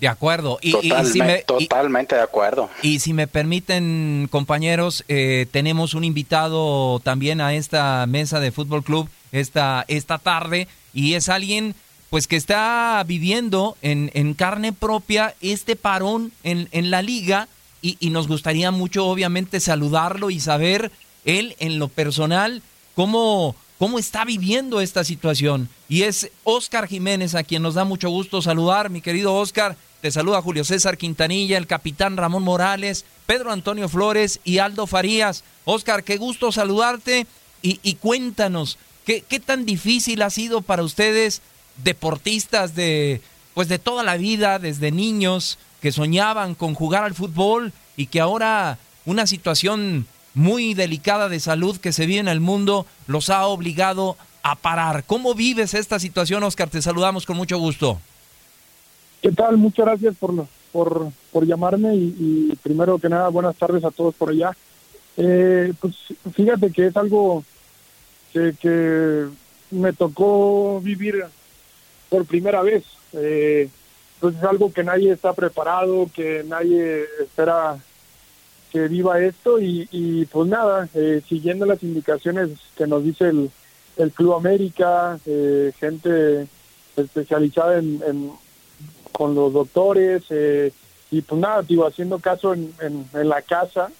De acuerdo. Y, Totalme- y si me, y- totalmente de acuerdo. y si me permiten, compañeros, eh, tenemos un invitado también a esta mesa de Fútbol Club esta, esta tarde y es alguien pues que está viviendo en, en carne propia este parón en, en la liga y, y nos gustaría mucho obviamente saludarlo y saber él en lo personal cómo, cómo está viviendo esta situación. Y es Oscar Jiménez a quien nos da mucho gusto saludar, mi querido Oscar. Te saluda Julio César Quintanilla, el capitán Ramón Morales, Pedro Antonio Flores y Aldo Farías. Oscar, qué gusto saludarte y, cuéntanos, ¿qué, ¿qué tan difícil ha sido para ustedes, deportistas de, pues de toda la vida, desde niños, que soñaban con jugar al fútbol y que ahora una situación muy delicada de salud que se vive en el mundo los ha obligado a parar? ¿Cómo vives esta situación, Oscar? Te saludamos con mucho gusto. ¿Qué tal? Muchas gracias por, por, por llamarme y, primero que nada, buenas tardes a todos por allá. Eh, pues fíjate que es algo que, que me tocó vivir por primera vez. Eh, pues es algo que nadie está preparado, que nadie espera que viva esto y, y pues nada, eh, siguiendo las indicaciones que nos dice el, el Club América, eh, gente especializada en- con los doctores eh, y pues nada, digo, haciendo caso en, en, en la casa,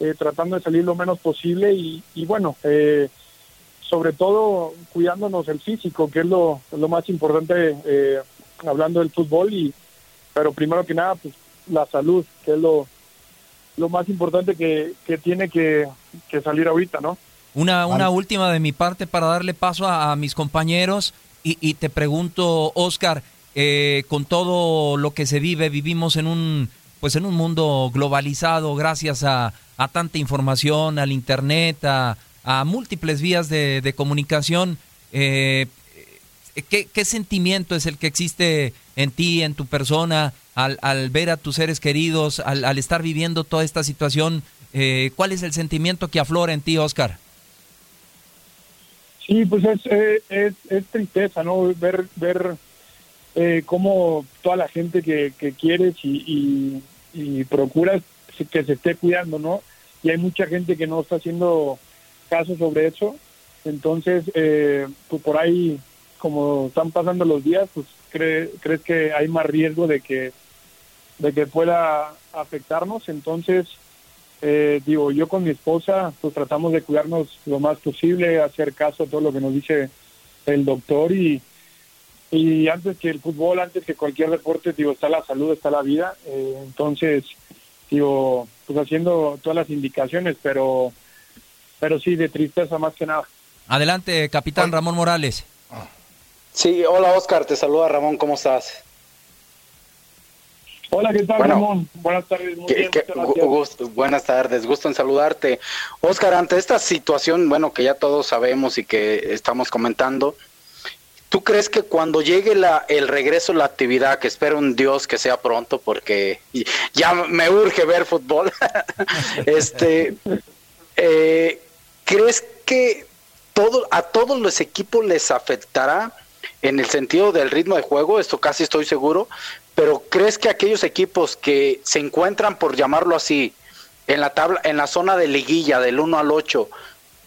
eh, tratando de salir lo menos posible y, y bueno, eh, sobre todo cuidándonos el físico, que es lo, lo más importante eh, hablando del fútbol y pero primero que nada pues la salud, que es lo, lo más importante que, que tiene que, que salir ahorita, ¿no? Una, una última de mi parte para darle paso a, a mis compañeros y, y te pregunto, Oscar, eh, con todo lo que se vive, vivimos en un pues en un mundo globalizado gracias a, tanta información, al internet, a, múltiples vías de, comunicación. Eh, ¿qué, sentimiento es el que existe en ti, en tu persona, al, ver a tus seres queridos, al, estar viviendo toda esta situación? Eh, ¿Cuál es el sentimiento que aflora en ti, Oscar? Sí, pues es, eh, es, es tristeza, ¿no? Ver, ver eh, cómo toda la gente que, que quieres y, y, y procuras que se esté cuidando, ¿no? Y hay mucha gente que no está haciendo caso sobre eso. Entonces, eh, pues por ahí, como están pasando los días, pues cree- crees que hay más riesgo de que, de que pueda afectarnos. Entonces, eh, digo, yo con mi esposa, pues tratamos de cuidarnos lo más posible, hacer caso a todo lo que nos dice el doctor y, y antes que el fútbol, antes que cualquier deporte, digo, está la salud, está la vida. Eh, entonces, digo, pues haciendo todas las indicaciones, pero, pero sí, de tristeza más que nada. Adelante, capitán Ramón Morales. Sí, hola Oscar, te saluda Ramón, ¿cómo estás? Hola, ¿qué tal, Bueno. Ramón? Buenas tardes, muy Qué- bien, qué muchas gu- gracias. gusto- buenas tardes, gusto en saludarte. Oscar, ante esta situación, bueno, que ya todos sabemos y que estamos comentando, ¿Tú crees que cuando llegue la, el regreso la actividad, que espero un Dios que sea pronto, porque ya me urge ver fútbol, este, eh, ¿crees que todo, a todos los equipos les afectará en el sentido del ritmo de juego? Esto casi estoy seguro, pero ¿crees que aquellos equipos que se encuentran, por llamarlo así, en la tabla, en la zona de liguilla del 1 al 8,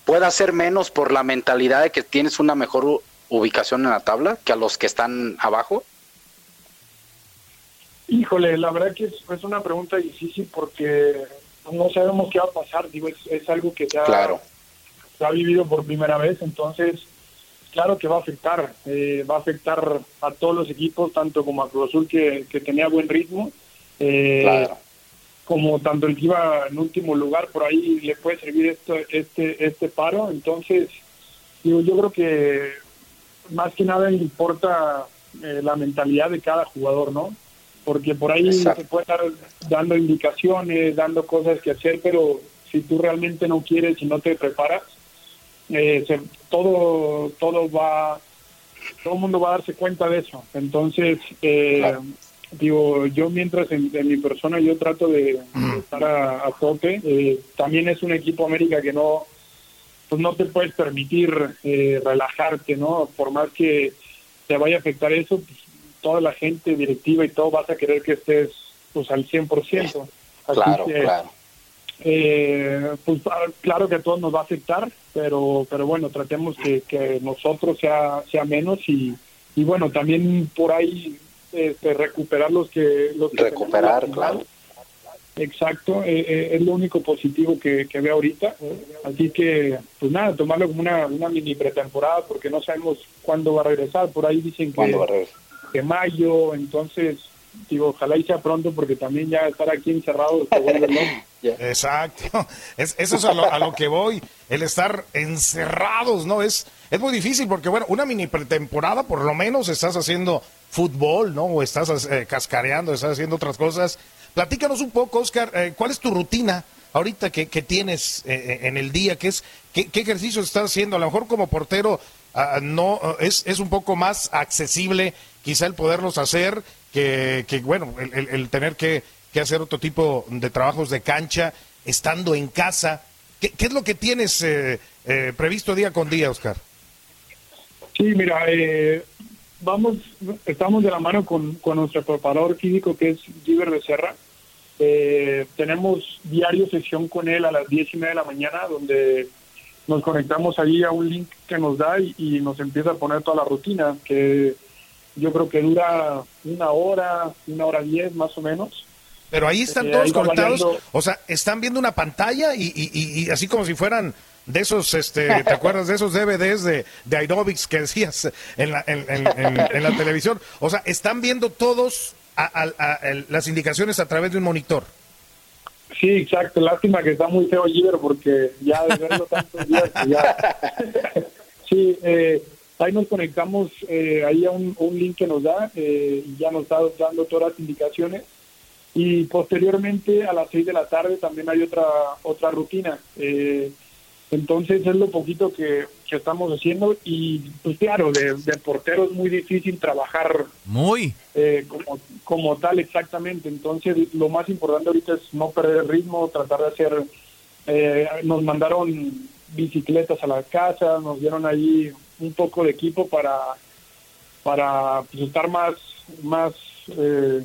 pueda ser menos por la mentalidad de que tienes una mejor ubicación en la tabla que a los que están abajo? Híjole, la verdad que es, una pregunta difícil porque no sabemos qué va a pasar. Digo, es, algo que se ha, se ha vivido por primera vez, entonces claro que va a afectar. Eh, va a afectar a todos los equipos, tanto como a Cruz Azul que, tenía buen ritmo. Eh, como tanto el que iba en último lugar, por ahí le puede servir esto, este, este paro. Entonces, digo, yo creo que más que nada importa eh, la mentalidad de cada jugador, ¿no? Porque por ahí se puede estar dando indicaciones, dando cosas que hacer, pero si tú realmente no quieres y no te preparas, eh, todo todo va todo el mundo va a darse cuenta de eso. Entonces eh, digo yo mientras en, mi persona yo trato de, estar a, a tope también es un equipo América que no pues no te puedes permitir eh, relajarte, ¿no? Por más que te vaya a afectar eso, pues, toda la gente directiva y todo vas a querer que estés pues al 100%. Así claro, que, claro. Eh, pues claro que a todos nos va a afectar, pero pero bueno, tratemos que, que nosotros sea sea menos y, y bueno, también por ahí este, recuperar los que los que recuperar, claro. Exacto, eh, eh, es lo único positivo que, que veo ahorita. Así que, pues nada, tomarlo como una, una mini pretemporada porque no sabemos cuándo va a regresar. Por ahí dicen que, que mayo, entonces, digo, ojalá y sea pronto porque también ya estar aquí encerrado se vuelve Exacto, es, eso es a lo, a lo, que voy, el estar encerrados, ¿no? Es, es muy difícil porque, bueno, una mini pretemporada por lo menos estás haciendo fútbol, ¿no? O estás eh, cascareando, estás haciendo otras cosas Platícanos un poco, Oscar, eh, ¿cuál es tu rutina ahorita que, tienes eh, eh, en el día? ¿Qué, es, qué, ejercicio estás haciendo? A lo mejor como portero ah, no es, es un poco más accesible quizá el poderlos hacer que, que bueno, el, tener que, hacer otro tipo de trabajos de cancha estando en casa. ¿Qué, es lo que tienes previsto día con día, Oscar? Sí, mira, vamos, estamos de la mano con, con nuestro preparador físico que es Giver Becerra. Eh, tenemos diario sesión con él a las diez y media de la mañana, donde nos conectamos ahí a un link que nos da y, nos empieza a poner toda la rutina, que yo creo que dura una hora, una hora diez más o menos. Pero ahí están eh, todos conectados, o sea, están viendo una pantalla y, y, y así como si fueran de esos, este, ¿te acuerdas de esos DVDs de, de aerobics que decías en la, en, la televisión? O sea, están viendo todos las indicaciones a través de un monitor. Sí, exacto. Lástima que está muy feo Giver porque ya de verlo tantos días ya... sí, eh, ahí nos conectamos eh, ahí a un, link que nos da eh, y ya nos está dando todas las indicaciones y posteriormente a las seis de la tarde también hay otra otra rutina eh, entonces es lo poquito que, estamos haciendo y pues claro, de, portero es muy difícil trabajar. Muy. Eh, como, como tal, exactamente. Entonces lo más importante ahorita es no perder el ritmo, tratar de hacer... Eh, nos mandaron bicicletas a la casa, nos dieron ahí un poco de equipo para, para pues, estar más, más eh,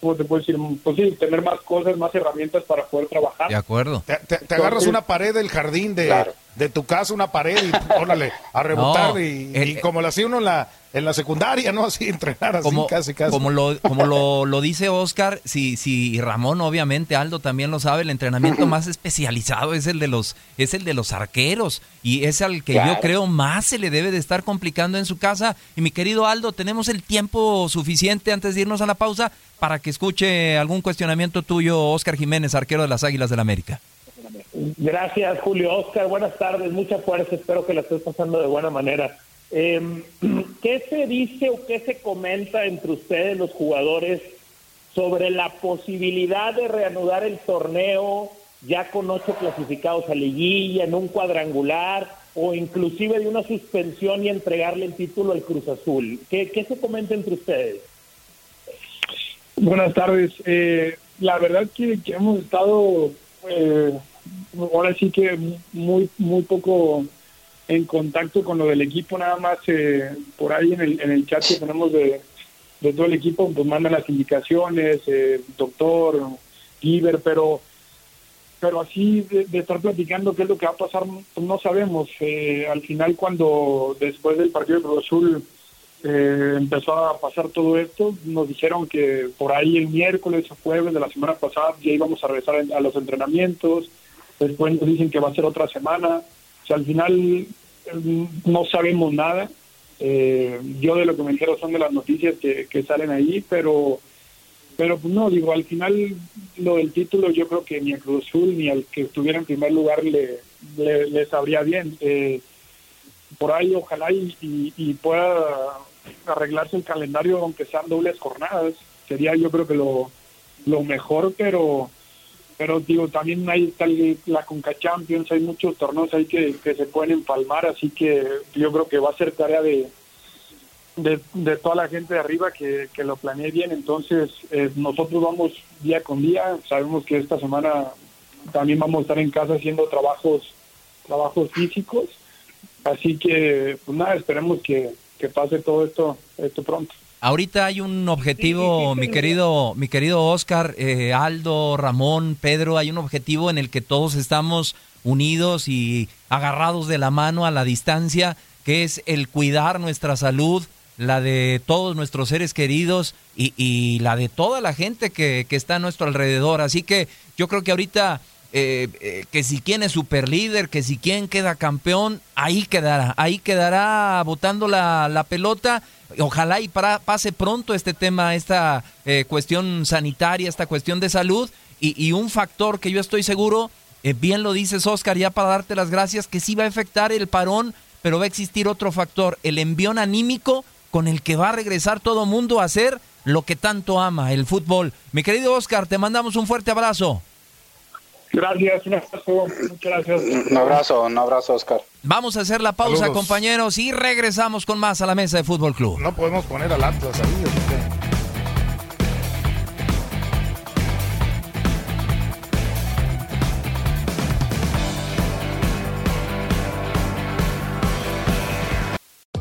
¿cómo te puedo decir? Pues sí, tener más cosas, más herramientas para poder trabajar. De acuerdo. Te, agarras una pared del jardín de, de tu casa, una pared y órale, a rebotar y, y, como lo hacía uno en la, en la secundaria, ¿no? Así entrenar así como, casi casi. Como lo, como lo, lo dice Oscar, si, si Ramón, obviamente, Aldo también lo sabe, el entrenamiento más especializado es el de los, es el de los arqueros. Y es al que yo creo más se le debe de estar complicando en su casa. Y mi querido Aldo, tenemos el tiempo suficiente antes de irnos a la pausa para que escuche algún cuestionamiento tuyo, Oscar Jiménez, arquero de las Águilas del la América. Gracias, Julio. Oscar, buenas tardes, mucha fuerza, espero que la estés pasando de buena manera. Eh, ¿Qué se dice o qué se comenta entre ustedes, los jugadores, sobre la posibilidad de reanudar el torneo ya con ocho clasificados a liguilla, en un cuadrangular? o inclusive de una suspensión y entregarle el título al Cruz Azul. ¿Qué, qué se comenta entre ustedes? Buenas tardes. Eh, la verdad que, que hemos estado, eh, ahora sí que muy, muy poco en contacto con lo del equipo, nada más eh, por ahí en el, en el chat que tenemos de, todo el equipo, pues mandan las indicaciones, eh, doctor, Giver, pero pero así de, de, estar platicando qué es lo que va a pasar, pues no sabemos. Eh, al final, cuando después del partido de Cruz Azul eh, empezó a pasar todo esto, nos dijeron que por ahí el miércoles o jueves de la semana pasada ya íbamos a regresar a los entrenamientos. Después nos dicen que va a ser otra semana. O sea, al final mm, no sabemos nada. Eh, yo de lo que me entero son de las noticias que, que salen ahí, pero pero pues no, digo, al final lo del título yo creo que ni a Cruz Azul ni al que estuviera en primer lugar le, le, le sabría bien. Eh, por ahí ojalá y, y, pueda arreglarse el calendario aunque sean dobles jornadas. Sería yo creo que lo, lo mejor, pero pero digo, también hay tal la Conca Champions, hay muchos torneos ahí que, que se pueden empalmar, así que yo creo que va a ser tarea de, de, de, toda la gente de arriba que, que lo planee bien. Entonces, eh, nosotros vamos día con día. Sabemos que esta semana también vamos a estar en casa haciendo trabajos, trabajos físicos. Así que, pues nada, esperemos que, que pase todo esto, esto pronto. Ahorita hay un objetivo, mi querido, mi querido Oscar, eh, Aldo, Ramón, Pedro, hay un objetivo en el que todos estamos unidos y agarrados de la mano a la distancia, que es el cuidar nuestra salud, la de todos nuestros seres queridos y, y la de toda la gente que, que, está a nuestro alrededor. Así que yo creo que ahorita eh, eh, que si quién es super líder, que si quién queda campeón, ahí quedará, ahí quedará botando la, la pelota. Ojalá y para, pase pronto este tema, esta eh, cuestión sanitaria, esta cuestión de salud y, y un factor que yo estoy seguro, bien lo dices Oscar, ya para darte las gracias, que sí va a afectar el parón, pero va a existir otro factor, el envión anímico con el que va a regresar todo mundo a hacer lo que tanto ama, el fútbol. Mi querido Oscar, te mandamos un fuerte abrazo. Gracias, un abrazo, muchas gracias. Un abrazo, un abrazo, Oscar. Vamos a hacer la pausa, Saludos. compañeros, y regresamos con más a la mesa de Fútbol Club. No podemos poner al Atlas ahí. ¿o qué?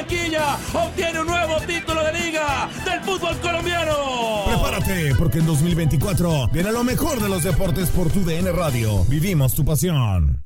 Barranquilla obtiene un nuevo título de liga del fútbol colombiano. Prepárate, porque en 2024 viene lo mejor de los deportes por tu DN Radio. Vivimos tu pasión.